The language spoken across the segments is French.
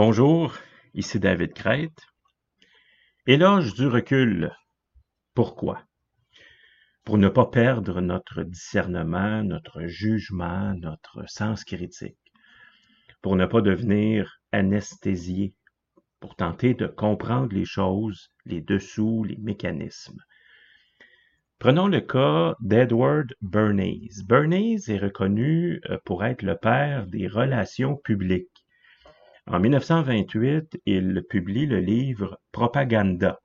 Bonjour, ici David Crête. Éloge du recul. Pourquoi? Pour ne pas perdre notre discernement, notre jugement, notre sens critique. Pour ne pas devenir anesthésié. Pour tenter de comprendre les choses, les dessous, les mécanismes. Prenons le cas d'Edward Bernays. Bernays est reconnu euh, pour être le père des relations publiques. En 1928, il publie le livre Propaganda.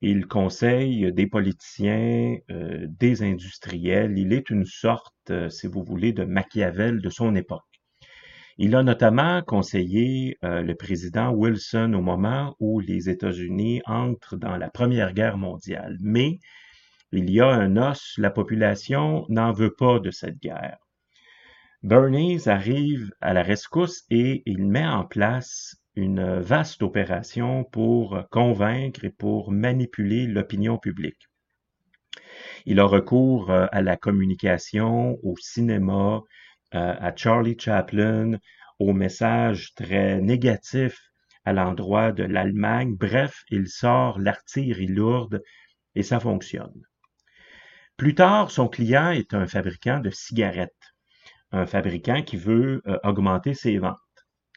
Il conseille des politiciens, euh, des industriels. Il est une sorte, euh, si vous voulez, de Machiavel de son époque. Il a notamment conseillé le président Wilson au moment où les États-Unis entrent dans la Première Guerre mondiale. Mais il y a un os, la population n'en veut pas de cette guerre. Bernays arrive à la rescousse et il met en place une vaste opération pour convaincre et pour manipuler l'opinion publique. Il a recours euh, à la communication, au cinéma, euh, à Charlie Chaplin, aux messages très négatifs à l'endroit de l'Allemagne. Bref, il sort l'artillerie lourde et ça fonctionne. Plus tard, son client est un fabricant de cigarettes, un fabricant qui veut euh, augmenter ses ventes.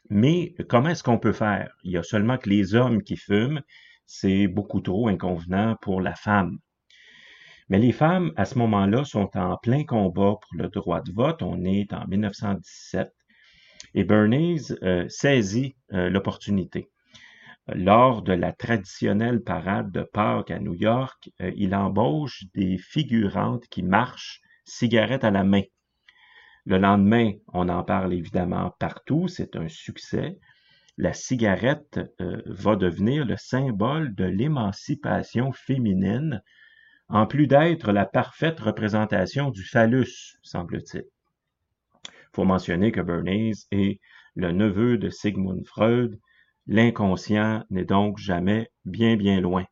Mais comment est-ce qu'on peut faire? Il y a seulement que les hommes qui fument, c'est beaucoup trop inconvenant pour la femme. Mais les femmes, à ce moment-là, sont en plein combat pour le droit de vote. On est en 1917. Et Bernays euh, saisit euh, l'opportunité. Lors de la traditionnelle parade de Pâques à New York, il embauche des figurantes qui marchent, cigarette à la main. Le lendemain, on en parle évidemment partout, c'est un succès. La cigarette euh, va devenir le symbole de l'émancipation féminine, en plus d'être la parfaite représentation du phallus, semble-t-il. Il faut mentionner que Bernays est le neveu de Sigmund Freud, L'inconscient n'est donc jamais bien bien loin.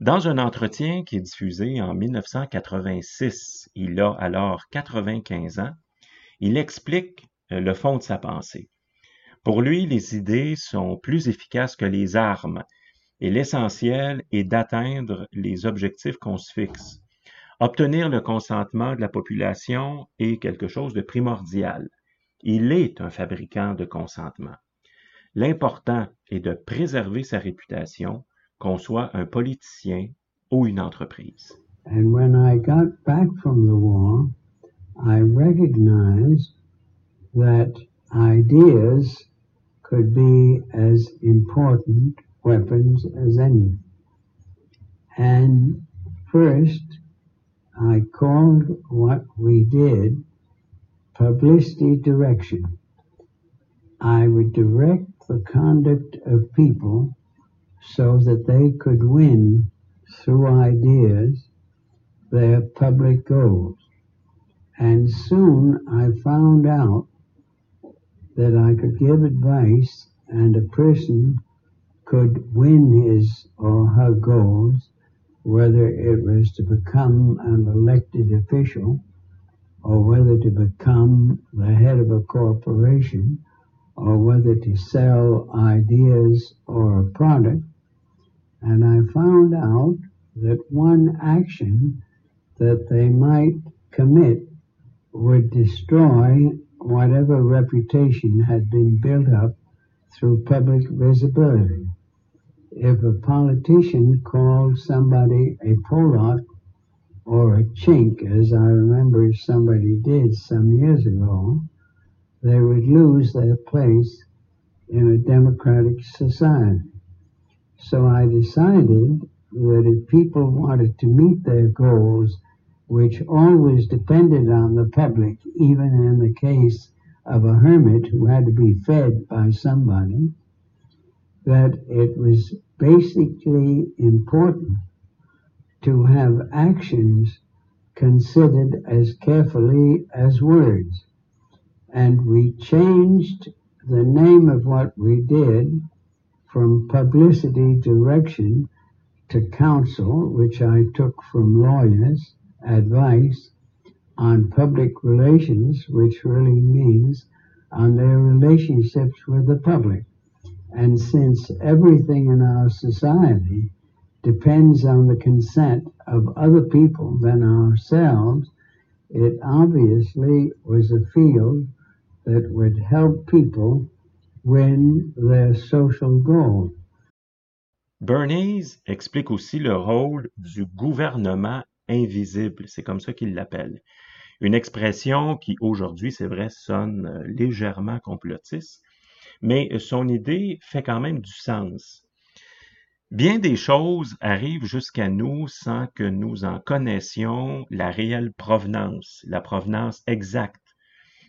Dans un entretien qui est diffusé en 1986, il a alors 95 ans, il explique euh, le fond de sa pensée. Pour lui, les idées sont plus efficaces que les armes et l'essentiel est d'atteindre les objectifs qu'on se fixe. Obtenir le consentement de la population est quelque chose de primordial. Il est un fabricant de consentement. L'important est de préserver sa réputation, qu'on soit un politicien ou une entreprise. And when I got back from the war, I recognized that ideas could be as important weapons as any. And first, I called what we did publicity direction. I would direct the conduct of people so that they could win through ideas their public goals. And soon I found out that I could give advice and a person could win his or her goals, whether it was to become an elected official or whether to become the head of a corporation or whether to sell ideas or a product. And I found out that one action that they might commit would destroy whatever reputation had been built up through public visibility. If a politician called somebody a Pollock or a chink, as I remember somebody did some years ago, they would lose their place in a democratic society. So I decided that if people wanted to meet their goals, which always depended on the public, even in the case of a hermit who had to be fed by somebody, that it was basically important to have actions considered as carefully as words. And we changed the name of what we did from publicity direction to counsel, which I took from lawyers, advice on public relations, which really means on their relationships with the public. And since everything in our society depends on the consent of other people than ourselves, it obviously was a field that would help people win their social goal. Bernays explique aussi le rôle du gouvernement invisible, c'est comme ça qu'il l'appelle. Une expression qui aujourd'hui, c'est vrai, sonne euh, légèrement complotiste, mais son idée fait quand même du sens. Bien des choses arrivent jusqu'à nous sans que nous en connaissions la réelle provenance, la provenance exacte,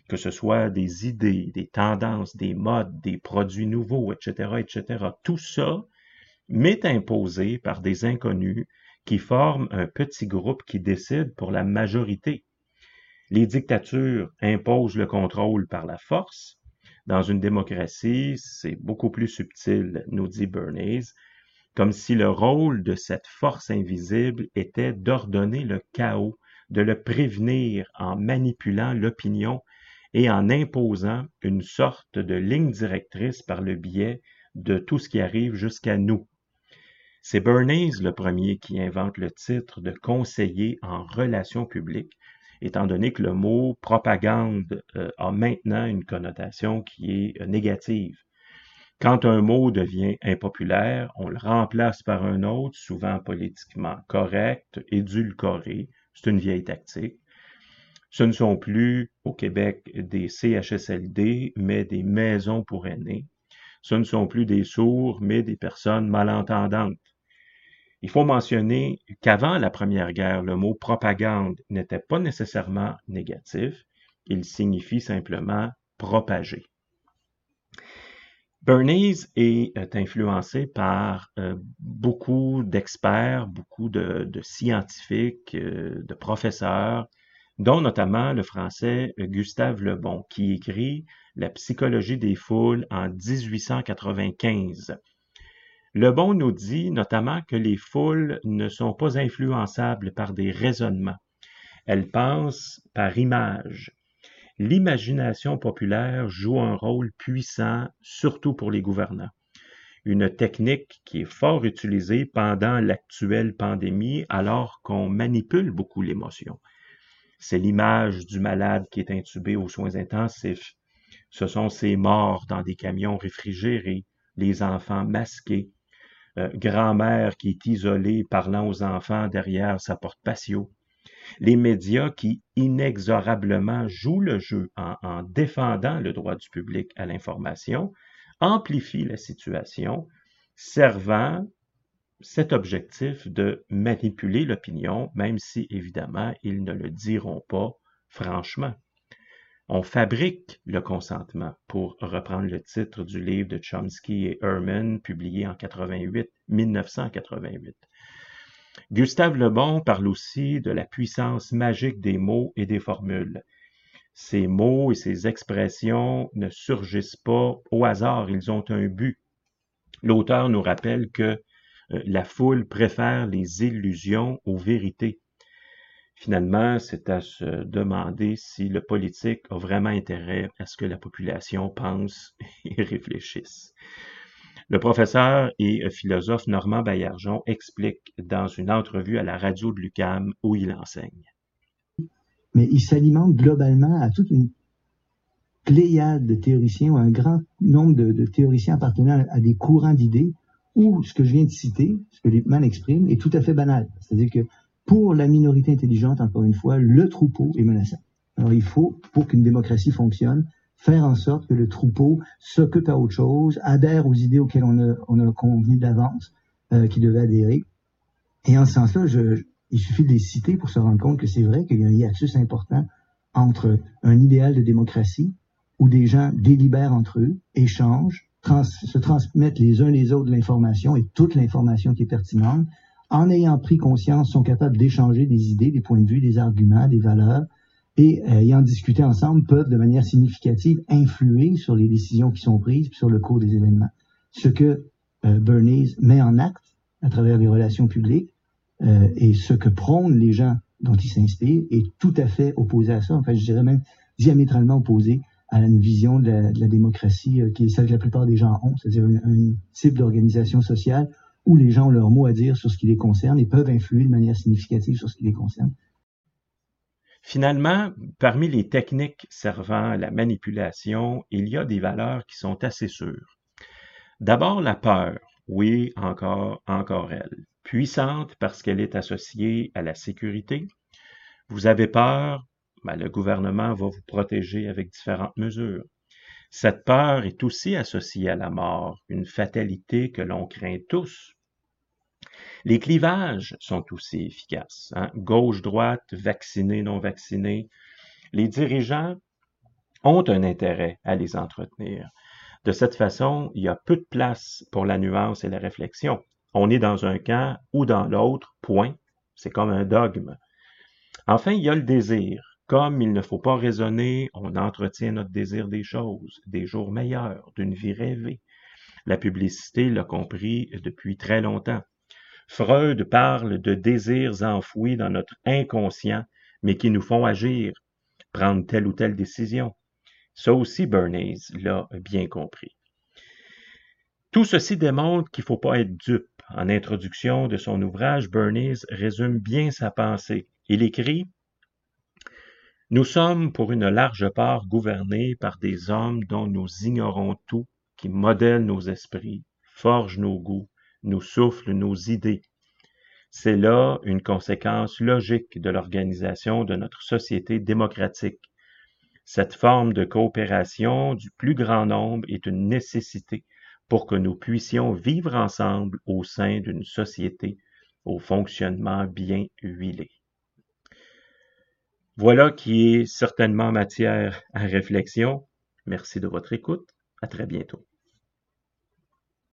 que ce soit des idées, des tendances, des modes, des produits nouveaux, etc., etc. Tout ça m'est imposé par des inconnus qui forment un petit groupe qui décide pour la majorité. Les dictatures imposent le contrôle par la force. Dans une démocratie, c'est beaucoup plus subtil, nous dit Bernays comme si le rôle de cette force invisible était d'ordonner le chaos, de le prévenir en manipulant l'opinion et en imposant une sorte de ligne directrice par le biais de tout ce qui arrive jusqu'à nous. C'est Bernays le premier qui invente le titre de conseiller en relations publiques, étant donné que le mot propagande euh, a maintenant une connotation qui est euh, négative. Quand un mot devient impopulaire, on le remplace par un autre, souvent politiquement correct, édulcoré. C'est une vieille tactique. Ce ne sont plus au Québec des CHSLD, mais des maisons pour aînés. Ce ne sont plus des sourds, mais des personnes malentendantes. Il faut mentionner qu'avant la Première Guerre, le mot propagande n'était pas nécessairement négatif, il signifie simplement propager. Bernays est euh, influencé par euh, beaucoup d'experts, beaucoup de, scientifiques, euh, de professeurs, dont notamment le français Gustave Le Bon, qui écrit La psychologie des foules en 1895. Le Bon nous dit notamment que les foules ne sont pas influençables par des raisonnements. Elles pensent par image, l'imagination populaire joue un rôle puissant, surtout pour les gouvernants. Une technique qui est fort utilisée pendant l'actuelle pandémie alors qu'on manipule beaucoup l'émotion. C'est l'image du malade qui est intubé aux soins intensifs. Ce sont ces morts dans des camions réfrigérés, les enfants masqués, euh, grand-mère qui est isolée parlant aux enfants derrière sa porte patio, les médias qui inexorablement jouent le jeu en, défendant le droit du public à l'information amplifient la situation, servant cet objectif de manipuler l'opinion, même si évidemment ils ne le diront pas franchement. On fabrique le consentement, pour reprendre le titre du livre de Chomsky et Herman, publié en 88, 1988. Gustave Le Bon parle aussi de la puissance magique des mots et des formules. Ces mots et ces expressions ne surgissent pas au hasard, ils ont un but. L'auteur nous rappelle que la foule préfère les illusions aux vérités. Finalement, c'est à se demander si le politique a vraiment intérêt à ce que la population pense et réfléchisse. Le professeur et philosophe Normand Baillargeon explique dans une entrevue à la radio de l'UCAM où il enseigne. Mais il s'alimente globalement à toute une pléiade de théoriciens ou un grand nombre de, théoriciens appartenant à des courants d'idées où ce que je viens de citer, ce que Lippmann exprime, est tout à fait banal. C'est-à-dire que pour la minorité intelligente, encore une fois, le troupeau est menaçant. Alors il faut, pour qu'une démocratie fonctionne, faire en sorte que le troupeau s'occupe à autre chose, adhère aux idées auxquelles on a, on convenu d'avance euh, qu'il devait adhérer. Et en ce sens-là, il suffit de les citer pour se rendre compte que c'est vrai qu'il y a un hiatus important entre un idéal de démocratie où des gens délibèrent entre eux, échangent, se transmettent les uns les autres l'information et toute l'information qui est pertinente, en ayant pris conscience, sont capables d'échanger des idées, des points de vue, des arguments, des valeurs, et euh, ayant discuté ensemble, peuvent de manière significative influer sur les décisions qui sont prises, sur le cours des événements. Ce que euh, Bernays met en acte à travers les relations publiques euh, et ce que prônent les gens dont il s'inspire est tout à fait opposé à ça. En fait, je dirais même diamétralement opposé à une vision de la, démocratie qui est celle que la plupart des gens ont, c'est-à-dire un type d'organisation sociale où les gens ont leur mot à dire sur ce qui les concerne et peuvent influer de manière significative sur ce qui les concerne. Finalement, parmi les techniques servant à la manipulation, il y a des valeurs qui sont assez sûres. D'abord la peur, oui, encore, encore elle. Puissante parce qu'elle est associée à la sécurité. Vous avez peur, ben, le gouvernement va vous protéger avec différentes mesures. Cette peur est aussi associée à la mort, une fatalité que l'on craint tous. Les clivages sont aussi efficaces. Hein. Gauche-droite, vacciné, non vacciné. Les dirigeants ont un intérêt à les entretenir. De cette façon, il y a peu de place pour la nuance et la réflexion. On est dans un camp ou dans l'autre, point. C'est comme un dogme. Enfin, il y a le désir. Comme il ne faut pas raisonner, on entretient notre désir des choses, des jours meilleurs, d'une vie rêvée. La publicité l'a compris depuis très longtemps. Freud parle de désirs enfouis dans notre inconscient, mais qui nous font agir, prendre telle ou telle décision. Ça aussi, Bernays l'a bien compris. Tout ceci démontre qu'il ne faut pas être dupe. En introduction de son ouvrage, Bernays résume bien sa pensée. Il écrit Nous sommes pour une large part gouvernés par des hommes dont nous ignorons tout, qui modèlent nos esprits, forgent nos goûts, nous souffle nos idées. C'est là une conséquence logique de l'organisation de notre société démocratique. Cette forme de coopération du plus grand nombre est une nécessité pour que nous puissions vivre ensemble au sein d'une société au fonctionnement bien huilé. Voilà qui est certainement matière à réflexion. Merci de votre écoute. À très bientôt.